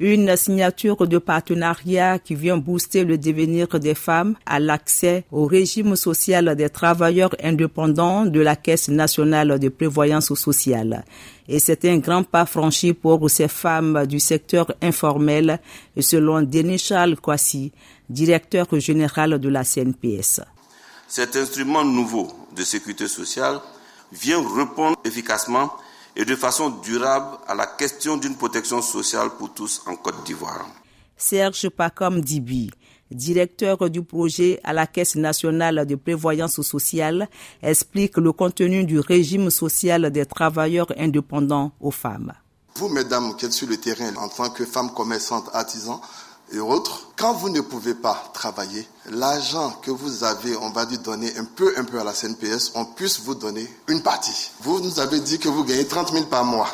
Une signature de partenariat qui vient booster le devenir des femmes à l'accès au régime social des travailleurs indépendants de la Caisse nationale de prévoyance sociale. Et c'est un grand pas franchi pour ces femmes du secteur informel, selon Denishal Kwasi, directeur général de la CNPS. Cet instrument nouveau de sécurité sociale vient répondre efficacement et de façon durable à la question d'une protection sociale pour tous en Côte d'Ivoire. Serge Pacom Dibi, directeur du projet à la Caisse nationale de prévoyance sociale, explique le contenu du régime social des travailleurs indépendants aux femmes. Vous, mesdames, qui êtes sur le terrain en tant que femmes commerçantes, artisans, et autres, quand vous ne pouvez pas travailler, l'argent que vous avez, on va dire donner un peu, un peu à la CNPS, on puisse vous donner une partie. Vous nous avez dit que vous gagnez 30 000 par mois.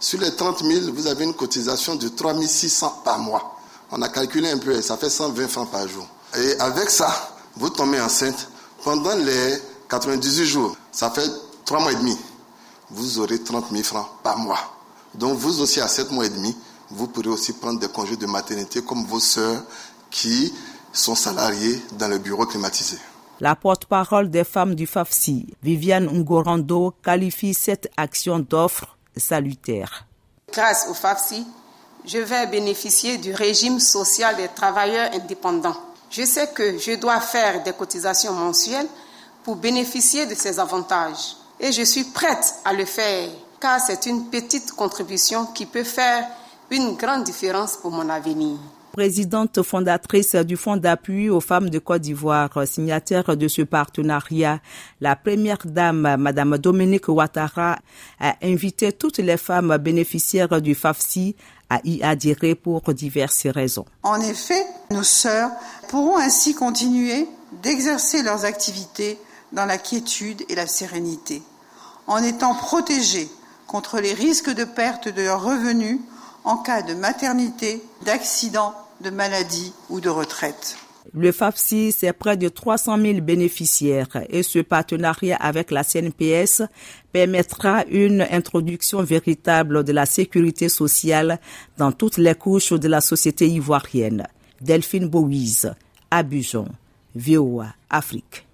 Sur les 30 000, vous avez une cotisation de 3 600 par mois. On a calculé un peu, ça fait 120 francs par jour. Et avec ça, vous tombez enceinte pendant les 98 jours. Ça fait 3 mois et demi. Vous aurez 30 000 francs par mois. Donc vous aussi à 7 mois et demi, vous pourrez aussi prendre des congés de maternité comme vos sœurs qui sont salariées dans le bureau climatisé. La porte-parole des femmes du FAFSI, Viviane Ngorando, qualifie cette action d'offre salutaire. Grâce au FAFSI, je vais bénéficier du régime social des travailleurs indépendants. Je sais que je dois faire des cotisations mensuelles pour bénéficier de ces avantages. Et je suis prête à le faire, car c'est une petite contribution qui peut faire une grande différence pour mon avenir. Présidente fondatrice du Fonds d'appui aux femmes de Côte d'Ivoire, signataire de ce partenariat, la première dame, Madame Dominique Ouattara, a invité toutes les femmes bénéficiaires du FAFSI à y adhérer pour diverses raisons. En effet, nos sœurs pourront ainsi continuer d'exercer leurs activités dans la quiétude et la sérénité, en étant protégées contre les risques de perte de leurs revenus en cas de maternité, d'accident, de maladie ou de retraite. Le FAFSI, c'est près de 300 000 bénéficiaires et ce partenariat avec la CNPS permettra une introduction véritable de la sécurité sociale dans toutes les couches de la société ivoirienne. Delphine Bouise, Abidjan, VOA, Afrique.